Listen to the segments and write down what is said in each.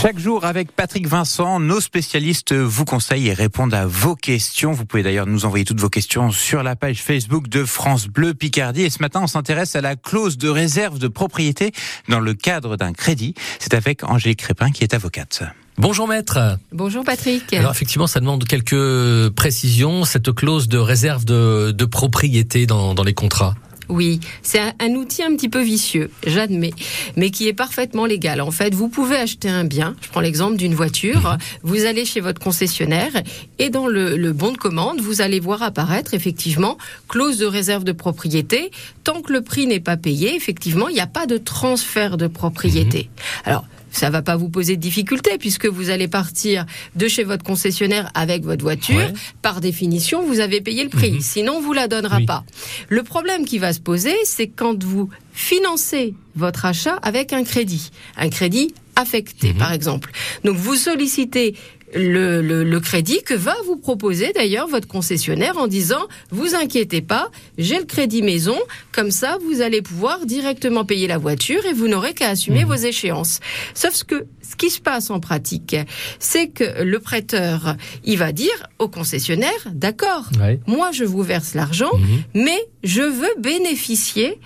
Chaque jour avec Patrick Vincent, nos spécialistes vous conseillent et répondent à vos questions. Vous pouvez d'ailleurs nous envoyer toutes vos questions sur la page Facebook de France Bleu Picardie. Et ce matin, on s'intéresse à la clause de réserve de propriété dans le cadre d'un crédit. C'est avec Angélique Crépin qui est avocate. Bonjour maître. Bonjour Patrick. Alors effectivement, ça demande quelques précisions, cette clause de réserve de, de propriété dans, dans les contrats. Oui, c'est un, outil un petit peu vicieux, j'admets, mais qui est parfaitement légal. En fait, vous pouvez acheter un bien, je prends l'exemple d'une voiture, mhm. vous allez chez votre concessionnaire et dans le, bon de commande, vous allez voir apparaître effectivement clause de réserve de propriété. Tant que le prix n'est pas payé, effectivement, il n'y a pas de transfert de propriété. Mhm. Alors, ça va pas vous poser de difficulté puisque vous allez partir de chez votre concessionnaire avec votre voiture. Par définition, vous avez payé le prix. Mhm. Sinon, vous la donnera pas. Le problème qui va se poser, c'est quand vous financez votre achat avec un crédit, un crédit affecté, mhm. par exemple. Donc, vous sollicitez le, le, crédit que va vous proposer d'ailleurs votre concessionnaire en disant vous inquiétez pas, j'ai le crédit maison, comme ça vous allez pouvoir directement payer la voiture et vous n'aurez qu'à assumer mmh. vos échéances. Sauf que ce qui se passe en pratique, c'est que le prêteur, il va dire au concessionnaire, d'accord, moi je vous verse l'argent, mmh. mais je veux bénéficier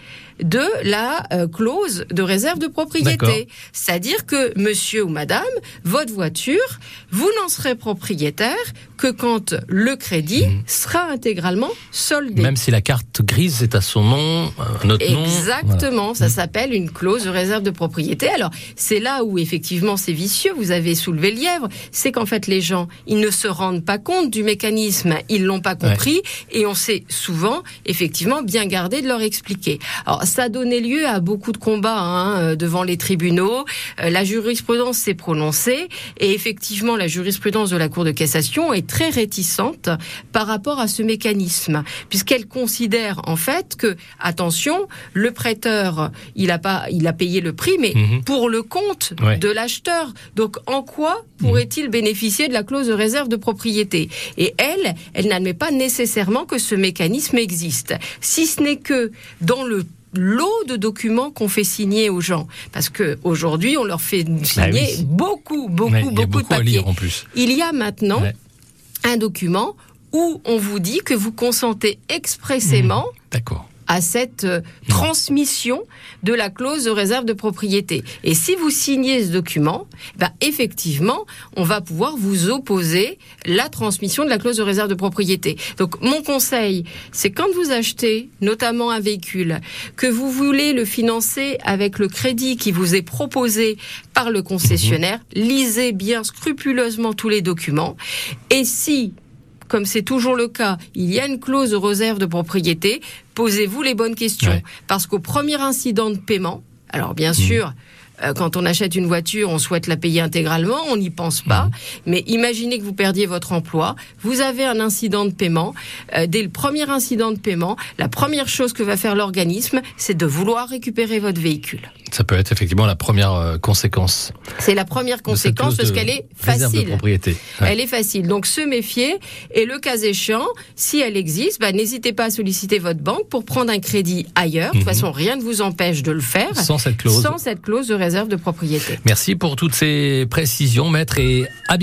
de la euh, clause de réserve de propriété. C'est-à-dire que monsieur ou madame, votre voiture, vous n'en serez propriétaire que quand le crédit mhm. sera intégralement soldé. Même si la carte grise est à son nom, un autre nom. Exactement, ça mhm. s'appelle une clause de réserve de propriété. Alors, c'est là où effectivement c'est vicieux, vous avez soulevé le lièvre, c'est qu'en fait les gens, ils ne se rendent pas compte du mécanisme, ils l'ont pas compris et on sait souvent effectivement bien garder de leur expliquer. Alors, ça a donné lieu à beaucoup de combats hein, euh, devant les tribunaux. Euh, la jurisprudence s'est prononcée et effectivement la jurisprudence de la Cour de cassation est très réticente par rapport à ce mécanisme, puisqu'elle considère en fait que attention, le prêteur il a pas il a payé le prix, mais mhm. pour le compte de l'acheteur. Donc en quoi pourrait-il bénéficier de la clause de réserve de propriété? Et elle, elle n'admet pas nécessairement que ce mécanisme existe, si ce n'est que dans le lot de documents qu'on fait signer aux gens. Parce que aujourd'hui, on leur fait bah signer beaucoup, beaucoup, beaucoup, de papiers. en plus. Il y a maintenant un document où on vous dit que vous consentez expressément mmh. D'accord à cette euh, transmission de la clause de réserve de propriété. Et si vous signez ce document, bah effectivement, on va pouvoir vous opposer la transmission de la clause de réserve de propriété. Donc mon conseil, c'est quand vous achetez notamment un véhicule, que vous voulez le financer avec le crédit qui vous est proposé par le concessionnaire, mhm. lisez bien scrupuleusement tous les documents. Et si comme c'est toujours le cas, il y a une clause de réserve de propriété, posez-vous les bonnes questions. Parce qu'au premier incident de paiement, alors bien mmh. sûr, euh, quand on achète une voiture, on souhaite la payer intégralement, on n'y pense pas. Mhm. Mais imaginez que vous perdiez votre emploi, vous avez un incident de paiement. Euh, dès le premier incident de paiement, la première chose que va faire l'organisme, c'est de vouloir récupérer votre véhicule. Ça peut être effectivement la première euh, conséquence. C'est la première conséquence parce qu'elle est facile. propriété. Elle est facile. Donc se méfier et le cas échéant, si elle existe, bah, n'hésitez pas à solliciter votre banque pour prendre un crédit ailleurs. De toute mhm. façon, rien ne vous empêche de le faire. Sans cette clause. Sans cette clause de réserve de propriété. Merci pour toutes ces précisions, maître, et à bientôt.